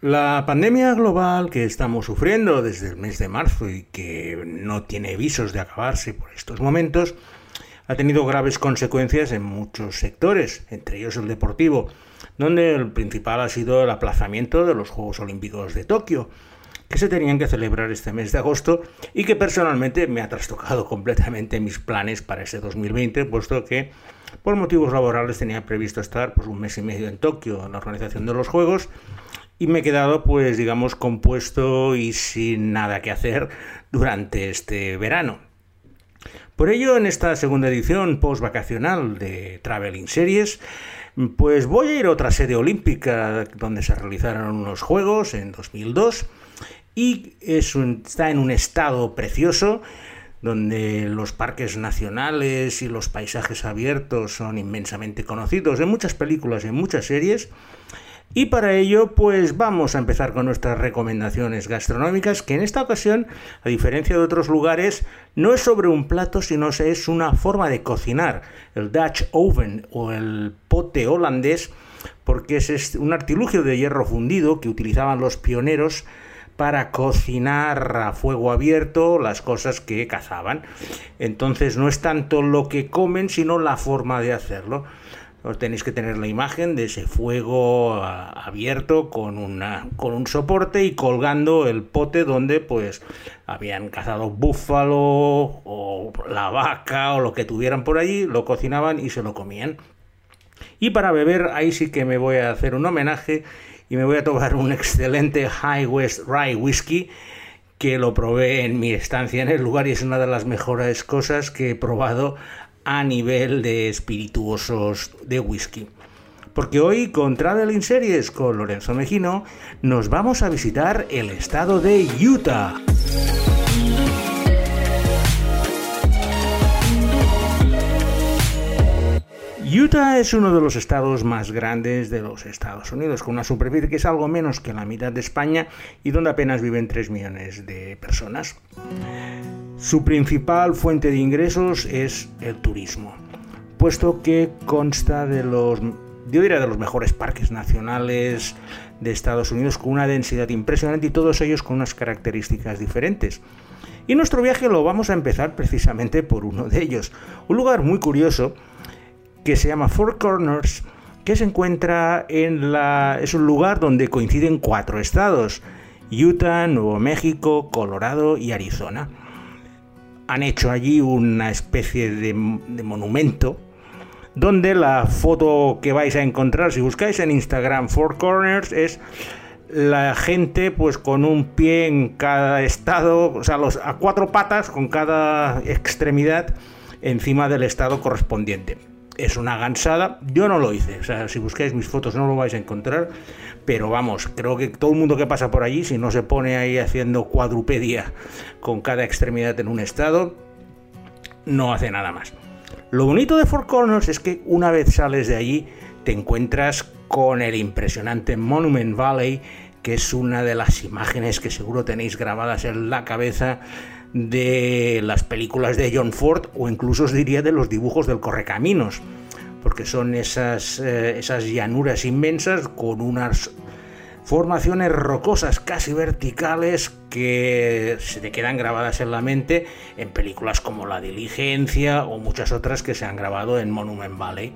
La pandemia global que estamos sufriendo desde el mes de marzo y que no tiene visos de acabarse por estos momentos, ha tenido graves consecuencias en muchos sectores, entre ellos el deportivo, donde el principal ha sido el aplazamiento de los Juegos Olímpicos de Tokio, que se tenían que celebrar este mes de agosto y que personalmente me ha trastocado completamente mis planes para ese 2020, puesto que por motivos laborales tenía previsto estar pues, un mes y medio en Tokio en la organización de los Juegos y me he quedado pues digamos compuesto y sin nada que hacer durante este verano. Por ello, en esta segunda edición post-vacacional de Traveling Series, pues voy a ir a otra sede olímpica donde se realizaron unos Juegos en 2002 y está en un estado precioso donde los parques nacionales y los paisajes abiertos son inmensamente conocidos en muchas películas y en muchas series. Y para ello, pues vamos a empezar con nuestras recomendaciones gastronómicas, que en esta ocasión, a diferencia de otros lugares, no es sobre un plato, sino es una forma de cocinar, el Dutch oven o el pote holandés, porque es un artilugio de hierro fundido que utilizaban los pioneros para cocinar a fuego abierto las cosas que cazaban. Entonces no es tanto lo que comen, sino la forma de hacerlo. Os tenéis que tener la imagen de ese fuego abierto con, una, con un soporte y colgando el pote donde pues habían cazado búfalo o la vaca o lo que tuvieran por allí, lo cocinaban y se lo comían. Y para beber, ahí sí que me voy a hacer un homenaje y me voy a tomar un excelente High West Rye Whisky que lo probé en mi estancia en el lugar y es una de las mejores cosas que he probado a nivel de espirituosos de whisky. Porque hoy con Traveling Series con Lorenzo Mejino nos vamos a visitar el estado de Utah. Utah es uno de los estados más grandes de los Estados Unidos, con una superficie que es algo menos que la mitad de España y donde apenas viven 3 millones de personas. Su principal fuente de ingresos es el turismo, puesto que consta de los, yo diría, de los mejores parques nacionales de Estados Unidos con una densidad impresionante y todos ellos con unas características diferentes. Y nuestro viaje lo vamos a empezar precisamente por uno de ellos, un lugar muy curioso que se llama Four Corners, que se encuentra en la... es un lugar donde coinciden cuatro estados, Utah, Nuevo México, Colorado y Arizona. Han hecho allí una especie de, monumento donde la foto que vais a encontrar, si buscáis en Instagram Four Corners, es la gente pues con un pie en cada estado, o sea, los, a cuatro patas con cada extremidad encima del estado correspondiente es una gansada. Yo no lo hice, o sea, si buscáis mis fotos no lo vais a encontrar, pero vamos, creo que todo el mundo que pasa por allí, si no se pone ahí haciendo cuadrupedia con cada extremidad en un estado, no hace nada más. Lo bonito de Four Corners es que una vez sales de allí te encuentras con el impresionante Monument Valley, que es una de las imágenes que seguro tenéis grabadas en la cabeza de las películas de John Ford o incluso os diría de los dibujos del Correcaminos, porque son esas, eh, esas llanuras inmensas con unas formaciones rocosas casi verticales que se te quedan grabadas en la mente en películas como La Diligencia o muchas otras que se han grabado en Monument Valley.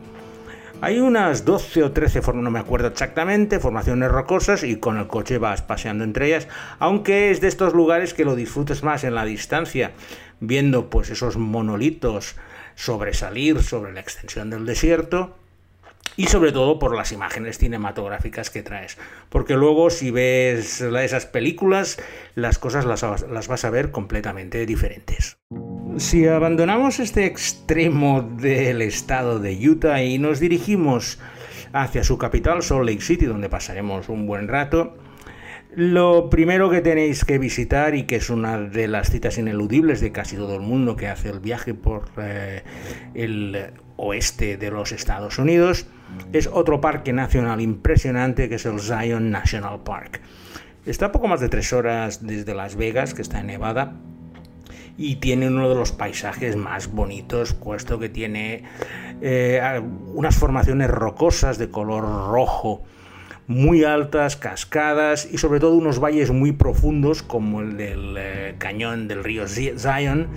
Hay unas 12 o 13, no me acuerdo exactamente, formaciones rocosas y con el coche vas paseando entre ellas, aunque es de estos lugares que lo disfrutes más en la distancia, viendo pues esos monolitos sobresalir sobre la extensión del desierto y sobre todo por las imágenes cinematográficas que traes. Porque luego si ves esas películas, las cosas las, las vas a ver completamente diferentes. Si abandonamos este extremo del estado de Utah y nos dirigimos hacia su capital, Salt Lake City, donde pasaremos un buen rato, lo primero que tenéis que visitar y que es una de las citas ineludibles de casi todo el mundo que hace el viaje por eh, el oeste de los Estados Unidos es otro parque nacional impresionante que es el Zion National Park. Está a poco más de tres horas desde Las Vegas, que está en Nevada, y tiene uno de los paisajes más bonitos, puesto que tiene eh, unas formaciones rocosas de color rojo, muy altas, cascadas y sobre todo unos valles muy profundos como el del eh, cañón del río Zion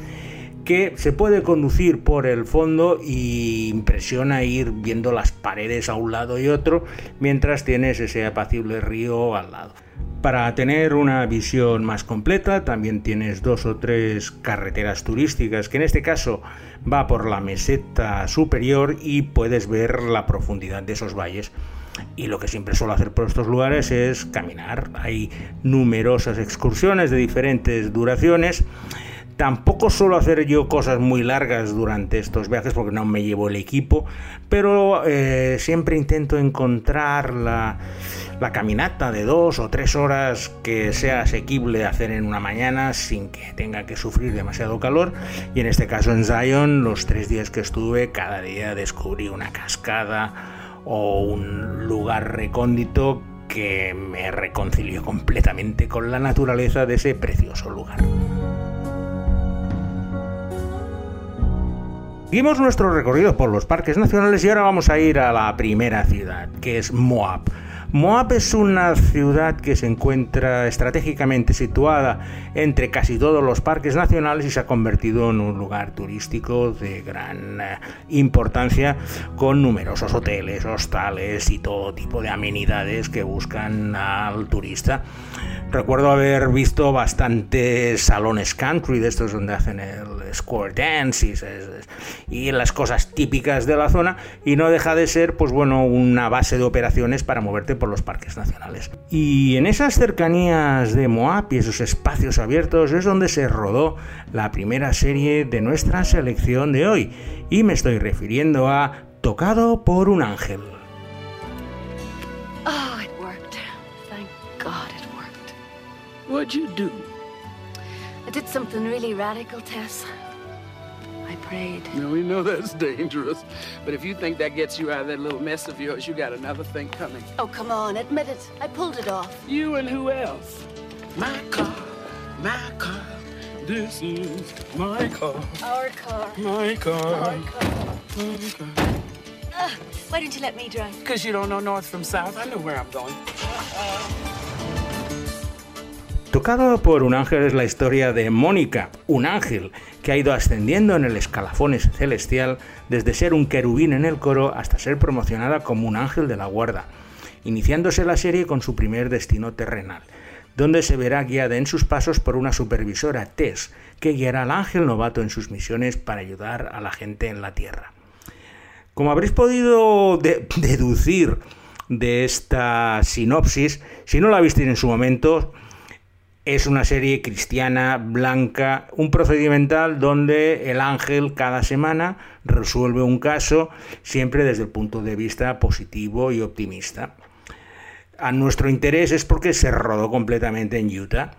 que se puede conducir por el fondo y impresiona ir viendo las paredes a un lado y otro mientras tienes ese apacible río al lado. Para tener una visión más completa también tienes dos o tres carreteras turísticas que en este caso va por la meseta superior y puedes ver la profundidad de esos valles. Y lo que siempre suelo hacer por estos lugares es caminar. Hay numerosas excursiones de diferentes duraciones Tampoco suelo hacer yo cosas muy largas durante estos viajes porque no me llevo el equipo, pero eh, siempre intento encontrar la, la, caminata de dos o tres horas que sea asequible hacer en una mañana sin que tenga que sufrir demasiado calor. Y en este caso en Zion, los tres días que estuve, cada día descubrí una cascada o un lugar recóndito que me reconcilió completamente con la naturaleza de ese precioso lugar. Seguimos nuestro recorrido por los parques nacionales y ahora vamos a ir a la primera ciudad, que es Moab. Moab es una ciudad que se encuentra estratégicamente situada entre casi todos los parques nacionales y se ha convertido en un lugar turístico de gran eh, importancia con numerosos hoteles, hostales y todo tipo de amenidades que buscan al turista. Recuerdo haber visto bastantes salones country de estos donde hacen el square dance y, las cosas típicas de la zona y no deja de ser pues bueno una base de operaciones para moverte por los parques nacionales. Y en esas cercanías de Moab y esos espacios abiertos es donde se rodó la primera serie de nuestra selección de hoy y me estoy refiriendo a Tocado por un ángel. What'd you do? I did something really radical, Tess. I prayed. Now, we know that's dangerous, but if you think that gets you out of that little mess of yours, you got another thing coming. Oh, come on, admit it. I pulled it off. You and who else? My car, my car. This is my car. Our car. My car. Our car. My car. Uh, why didn't you let me drive? Because you don't know north from south. I know where I'm going. Uh -uh. Tocado por un ángel es la historia de Mónica, un ángel que ha ido ascendiendo en el escalafón celestial desde ser un querubín en el coro hasta ser promocionada como un ángel de la guarda, iniciándose la serie con su primer destino terrenal, donde se verá guiada en sus pasos por una supervisora, Tess, que guiará al ángel novato en sus misiones para ayudar a la gente en la Tierra. Como habréis podido deducir de esta sinopsis, si no la visteis en su momento, es una serie cristiana, blanca, un procedimental donde el ángel cada semana resuelve un caso, siempre desde el punto de vista positivo y optimista. A nuestro interés es porque se rodó completamente en Utah.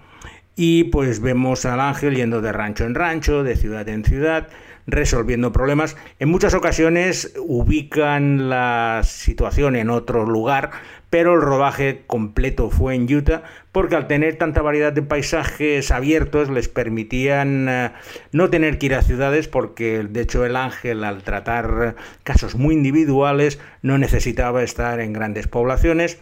Y pues vemos al ángel yendo de rancho en rancho, de ciudad en ciudad, resolviendo problemas. En muchas ocasiones ubican la situación en otro lugar, pero el rodaje completo fue en Utah porque al tener tanta variedad de paisajes abiertos les permitían eh, no tener que ir a ciudades porque de hecho el ángel al tratar casos muy individuales no necesitaba estar en grandes poblaciones.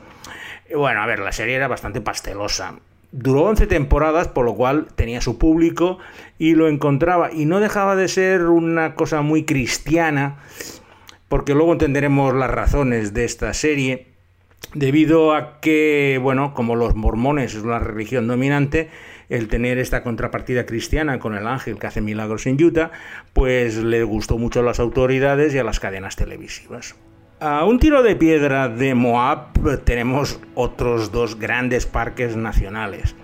Bueno, a ver, la serie era bastante pastelosa. Duró 11 temporadas, por lo cual tenía su público y lo encontraba. Y no dejaba de ser una cosa muy cristiana, porque luego entenderemos las razones de esta serie, debido a que, bueno, como los mormones es una religión dominante, el tener esta contrapartida cristiana con el ángel que hace milagros en Utah, pues le gustó mucho a las autoridades y a las cadenas televisivas. A un tiro de piedra de Moab tenemos otros dos grandes parques nacionales.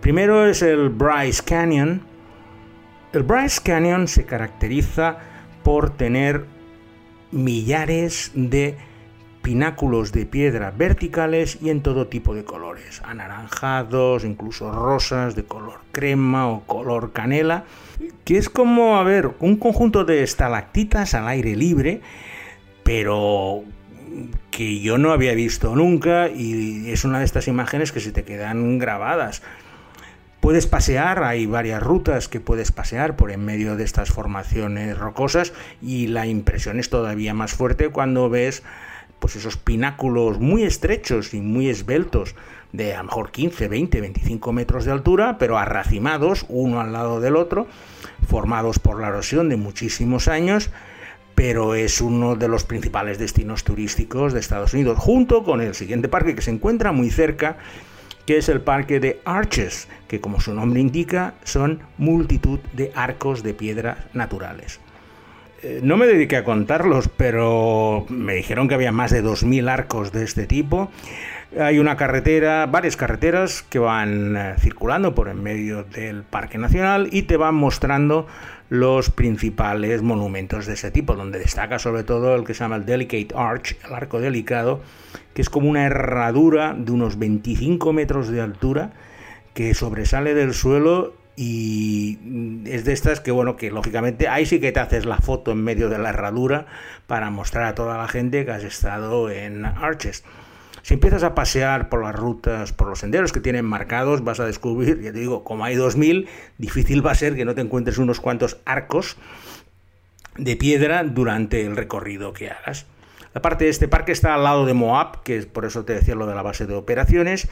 Primero es el Bryce Canyon. El Bryce Canyon se caracteriza por tener millares de pináculos de piedra verticales y en todo tipo de colores, anaranjados, incluso rosas, de color crema o color canela, que es como, a ver, un conjunto de estalactitas al aire libre pero que yo no había visto nunca y es una de estas imágenes que se te quedan grabadas. Puedes pasear, hay varias rutas que puedes pasear por en medio de estas formaciones rocosas y la impresión es todavía más fuerte cuando ves pues esos pináculos muy estrechos y muy esbeltos de a lo mejor 15, 20, 25 metros de altura, pero arracimados uno al lado del otro, formados por la erosión de muchísimos años, pero es uno de los principales destinos turísticos de Estados Unidos, junto con el siguiente parque que se encuentra muy cerca, que es el parque de Arches, que como su nombre indica son multitud de arcos de piedra naturales. Eh, no me dediqué a contarlos, pero me dijeron que había más de 2.000 arcos de este tipo. Hay una carretera, varias carreteras que van eh, circulando por en medio del Parque Nacional y te van mostrando los principales monumentos de ese tipo, donde destaca sobre todo el que se llama el Delicate Arch, el arco delicado, que es como una herradura de unos 25 metros de altura que sobresale del suelo y es de estas que bueno que lógicamente ahí sí que te haces la foto en medio de la herradura para mostrar a toda la gente que has estado en Arches. Si empiezas a pasear por las rutas, por los senderos que tienen marcados, vas a descubrir, ya te digo, como hay 2000, difícil va a ser que no te encuentres unos cuantos arcos de piedra durante el recorrido que hagas. La parte de este parque está al lado de Moab, que es por eso te decía lo de la base de operaciones,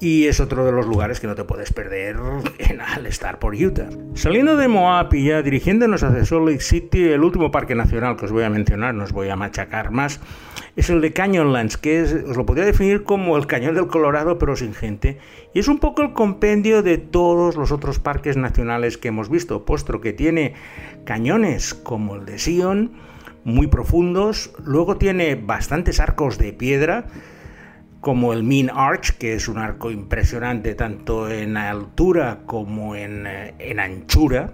y es otro de los lugares que no te puedes perder al estar por Utah. Saliendo de Moab y ya dirigiéndonos hacia Salt Lake City, el último parque nacional que os voy a mencionar, no os voy a machacar más, es el de Canyonlands, que os lo podría definir como el cañón del Colorado pero sin gente, y es un poco el compendio de todos los otros parques nacionales que hemos visto, puesto que tiene cañones como el de Sion, muy profundos, luego tiene bastantes arcos de piedra, como el Mean Arch, que es un arco impresionante tanto en altura como en, eh, en anchura.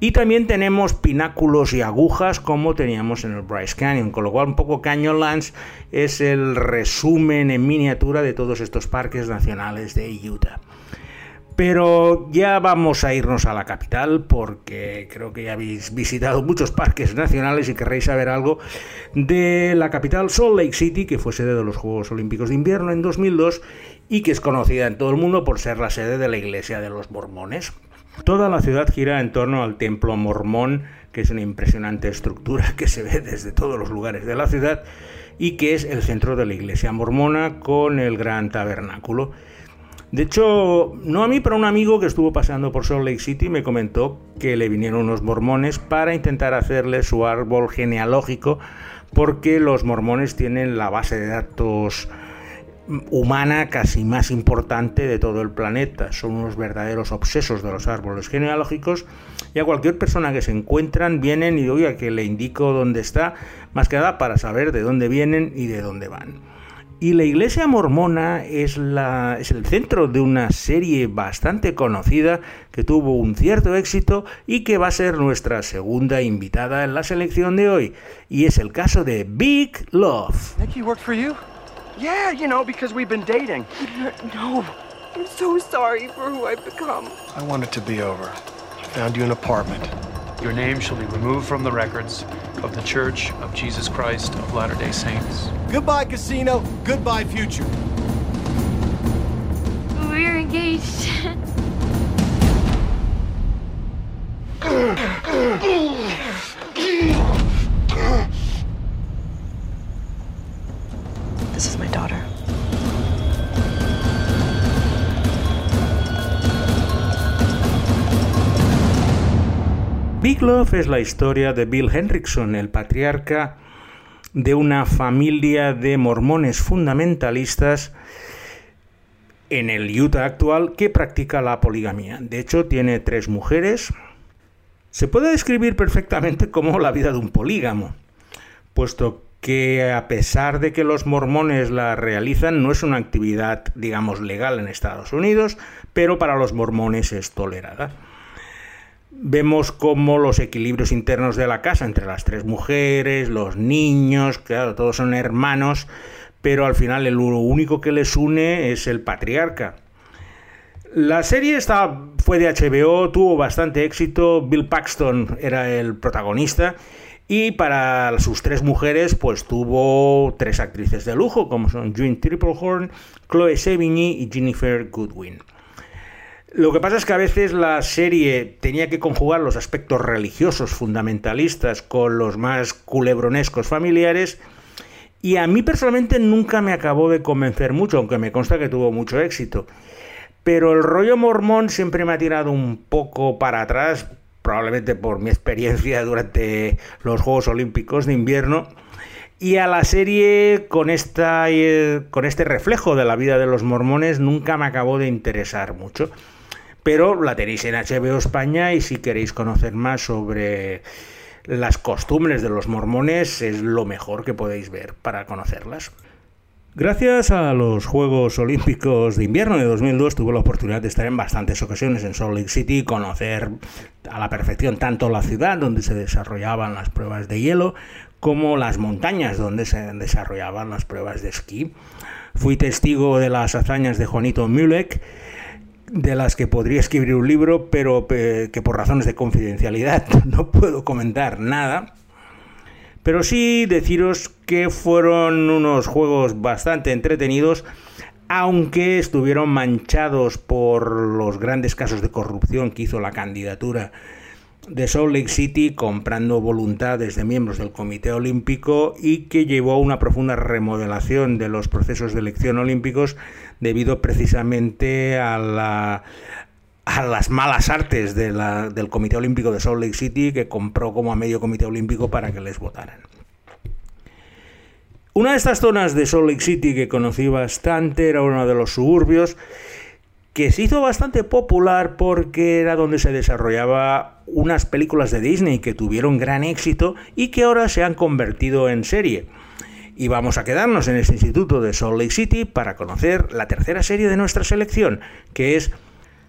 Y también tenemos pináculos y agujas como teníamos en el Bryce Canyon, con lo cual un poco Canyonlands es el resumen en miniatura de todos estos parques nacionales de Utah. Pero ya vamos a irnos a la capital porque creo que ya habéis visitado muchos parques nacionales y querréis saber algo de la capital Salt Lake City, que fue sede de los Juegos Olímpicos de Invierno en 2002 y que es conocida en todo el mundo por ser la sede de la Iglesia de los Mormones. Toda la ciudad gira en torno al templo mormón, que es una impresionante estructura que se ve desde todos los lugares de la ciudad y que es el centro de la iglesia mormona con el gran tabernáculo. De hecho, no a mí, pero a un amigo que estuvo paseando por Salt Lake City me comentó que le vinieron unos mormones para intentar hacerle su árbol genealógico porque los mormones tienen la base de datos humana casi más importante de todo el planeta. Son unos verdaderos obsesos de los árboles genealógicos y a cualquier persona que se encuentran vienen y oiga que le indico dónde está, más que nada para saber de dónde vienen y de dónde van. Y la iglesia mormona es, la, es el centro de una serie bastante conocida que tuvo un cierto éxito y que va a ser nuestra segunda invitada en la selección de hoy. Y es el caso de Big Love. Nicky worked for you? Yeah, you know, because we've been dating. No, I'm so sorry for who I've become. I want it to be over. I found you an apartment. Your name shall be removed from the records of the Church of Jesus Christ of Latter day Saints. Goodbye, casino. Goodbye, future. We're engaged. Big Love es la historia de Bill Hendrickson, el patriarca de una familia de mormones fundamentalistas en el Utah actual que practica la poligamia. De hecho, tiene tres mujeres. Se puede describir perfectamente como la vida de un polígamo, puesto que a pesar de que los mormones la realizan, no es una actividad, digamos, legal en Estados Unidos, pero para los mormones es tolerada vemos cómo los equilibrios internos de la casa entre las tres mujeres, los niños, claro, todos son hermanos, pero al final lo único que les une es el patriarca. La serie fue de HBO, tuvo bastante éxito, Bill Paxton era el protagonista y para sus tres mujeres pues tuvo tres actrices de lujo como son June Triplehorn, Chloe Sevigny y Jennifer Goodwin. Lo que pasa es que a veces la serie tenía que conjugar los aspectos religiosos fundamentalistas con los más culebronescos familiares Y a mí personalmente nunca me acabó de convencer mucho, aunque me consta que tuvo mucho éxito. Pero el rollo mormón siempre me ha tirado un poco para atrás, probablemente por mi experiencia durante los Juegos Olímpicos de invierno. Y a la serie, con, esta, eh, con este reflejo de la vida de los mormones, nunca me acabó de interesar mucho. Pero la tenéis en HBO España y si queréis conocer más sobre las costumbres de los mormones es lo mejor que podéis ver para conocerlas. Gracias a los Juegos Olímpicos de Invierno de 2002 tuve la oportunidad de estar en bastantes ocasiones en Salt Lake City y conocer a la perfección tanto la ciudad donde se desarrollaban las pruebas de hielo como las montañas donde se desarrollaban las pruebas de esquí. Fui testigo de las hazañas de Juanito Mulek de las que podría escribir un libro, pero que por razones de confidencialidad no puedo comentar nada. Pero sí deciros que fueron unos juegos bastante entretenidos, aunque estuvieron manchados por los grandes casos de corrupción que hizo la candidatura de Salt Lake City comprando voluntades de miembros del Comité Olímpico y que llevó a una profunda remodelación de los procesos de elección olímpicos debido precisamente a, la, a las malas artes del Comité Olímpico de Salt Lake City que compró como a medio Comité Olímpico para que les votaran. Una de estas zonas de Salt Lake City que conocí bastante era uno de los suburbios que se hizo bastante popular porque era donde se desarrollaba unas películas de Disney que tuvieron gran éxito y que ahora se han convertido en serie. Y vamos a quedarnos en este instituto de Salt Lake City para conocer la tercera serie de nuestra selección, que es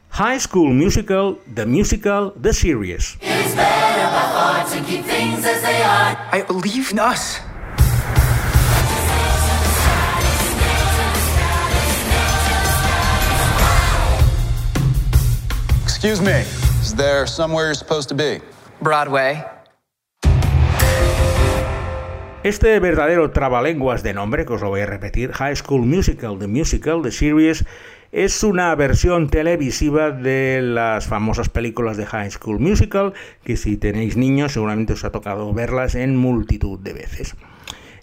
High School Musical, The Musical, The Series. I believe in us. Excuse me, is there somewhere you're supposed to be? Broadway. Este verdadero trabalenguas de nombre, que os lo voy a repetir, High School Musical, The Musical, The Series, es una versión televisiva de las famosas películas de High School Musical, que si tenéis niños seguramente os ha tocado verlas en multitud de veces.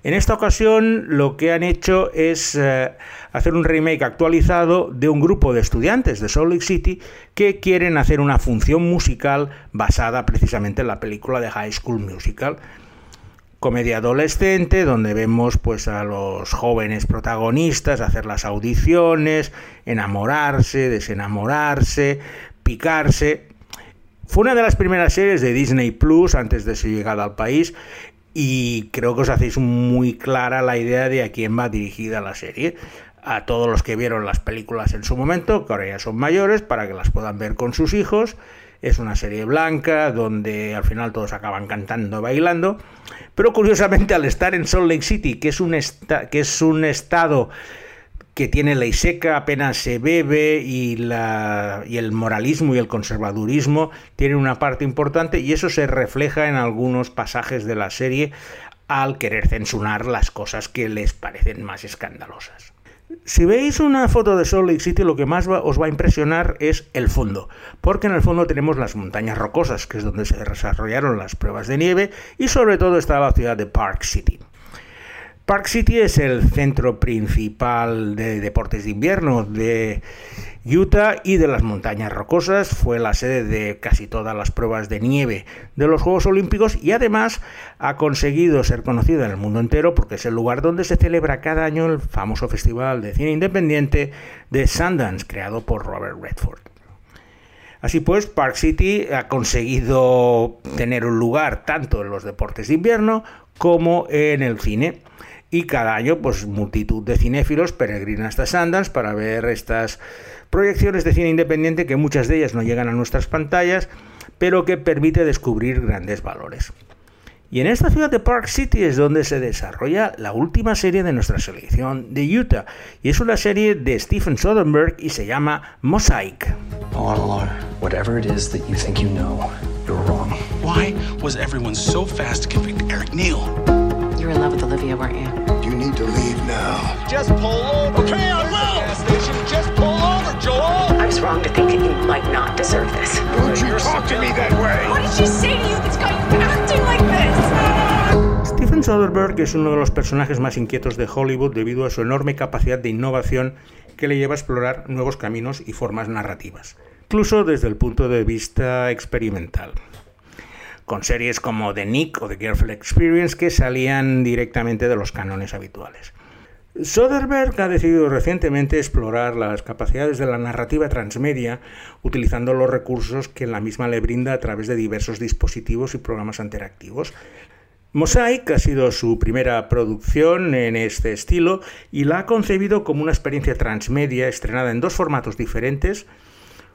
En esta ocasión lo que han hecho es eh, hacer un remake actualizado de un grupo de estudiantes de Salt Lake City que quieren hacer una función musical basada precisamente en la película de High School Musical. Comedia adolescente donde vemos pues a los jóvenes protagonistas hacer las audiciones, enamorarse, desenamorarse, picarse. Fue una de las primeras series de Disney Plus antes de su llegada al país y creo que os hacéis muy clara la idea de a quién va dirigida la serie. A todos los que vieron las películas en su momento, que ahora ya son mayores, para que las puedan ver con sus hijos. Es una serie blanca donde al final todos acaban cantando, bailando. Pero curiosamente al estar en Salt Lake City, que es un, que es un estado que tiene ley seca, apenas se bebe y, la, y el moralismo y el conservadurismo tienen una parte importante y eso se refleja en algunos pasajes de la serie al querer censurar las cosas que les parecen más escandalosas. Si veis una foto de Salt Lake City, lo que más os va a impresionar es el fondo, porque en el fondo tenemos las montañas rocosas, que es donde se desarrollaron las pruebas de nieve, y sobre todo está la ciudad de Park City. Park City es el centro principal de deportes de invierno de Utah y de las montañas rocosas. Fue la sede de casi todas las pruebas de nieve de los Juegos Olímpicos y además ha conseguido ser conocido en el mundo entero porque es el lugar donde se celebra cada año el famoso festival de cine independiente de Sundance, creado por Robert Redford. Así pues, Park City ha conseguido tener un lugar tanto en los deportes de invierno como en el cine y cada año pues multitud de cinéfilos peregrinan hasta Sundance para ver estas proyecciones de cine independiente que muchas de ellas no llegan a nuestras pantallas, pero que permite descubrir grandes valores. Y en esta ciudad de Park City es donde se desarrolla la última serie de nuestra selección de Utah. Y es una serie de Stephen Soderbergh y se llama Mosaic. Whatever it is that you think you know, you're wrong. Why was everyone so fast to convict Eric Neal? You were in love with Olivia, weren't you? You need to leave now. Just pull over. Okay, I will. Just pull over, Joel. I was wrong to think that you might not deserve this. Don't you talk to me that way. What did she say to you that's got you acting like this? Steven Soderbergh es uno de los personajes más inquietos de Hollywood debido a su enorme capacidad de innovación que le lleva a explorar nuevos caminos y formas narrativas, incluso desde el punto de vista experimental con series como The Nick o The Careful Experience que salían directamente de los cánones habituales. Soderbergh ha decidido recientemente explorar las capacidades de la narrativa transmedia utilizando los recursos que la misma le brinda a través de diversos dispositivos y programas interactivos. Mosaic ha sido su primera producción en este estilo y la ha concebido como una experiencia transmedia estrenada en dos formatos diferentes,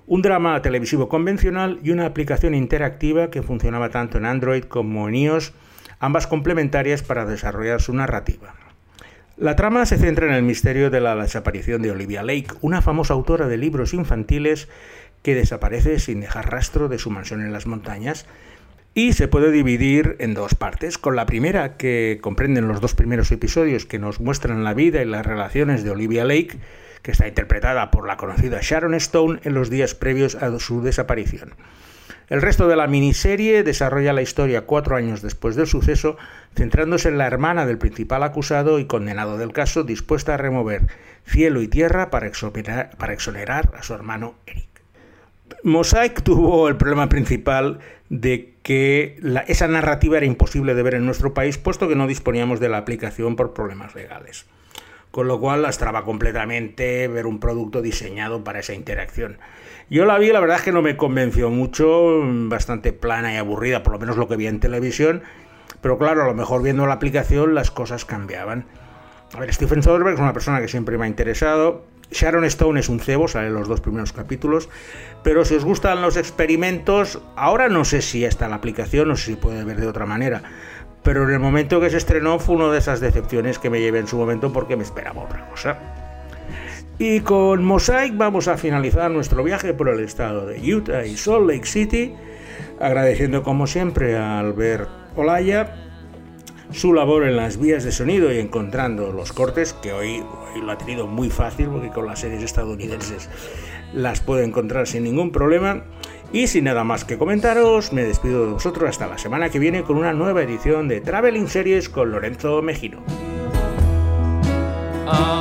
un drama televisivo convencional y una aplicación interactiva que funcionaba tanto en Android como en iOS, ambas complementarias para desarrollar su narrativa. La trama se centra en el misterio de la desaparición de Olivia Lake, una famosa autora de libros infantiles que desaparece sin dejar rastro de su mansión en las montañas, y se puede dividir en dos partes, con la primera que comprenden los dos primeros episodios que nos muestran la vida y las relaciones de Olivia Lake, que está interpretada por la conocida Sharon Stone en los días previos a su desaparición. El resto de la miniserie desarrolla la historia cuatro años después del suceso, centrándose en la hermana del principal acusado y condenado del caso, dispuesta a remover cielo y tierra para exonerar, a su hermano Eric. Mosaic tuvo el problema principal de que esa narrativa era imposible de ver en nuestro país, puesto que no disponíamos de la aplicación por problemas legales. Con lo cual lastraba completamente ver un producto diseñado para esa interacción. Yo la vi, la verdad es que no me convenció mucho, bastante plana y aburrida, por lo menos lo que vi en televisión, pero claro, a lo mejor viendo la aplicación las cosas cambiaban. A ver, Stephen Soderbergh es una persona que siempre me ha interesado. Sharon Stone es un cebo, sale en los dos primeros capítulos. Pero si os gustan los experimentos, ahora no sé si está en la aplicación, sé si puede ver de otra manera. Pero en el momento que se estrenó fue una de esas decepciones que me llevé en su momento porque me esperaba otra cosa. Y con Mosaic vamos a finalizar nuestro viaje por el estado de Utah y Salt Lake City, agradeciendo como siempre a Albert Olaya su labor en las vías de sonido y encontrando los cortes, que hoy, lo ha tenido muy fácil porque con las series estadounidenses las puede encontrar sin ningún problema. Y sin nada más que comentaros, me despido de vosotros hasta la semana que viene con una nueva edición de Traveling Series con Lorenzo Mejino. Ah.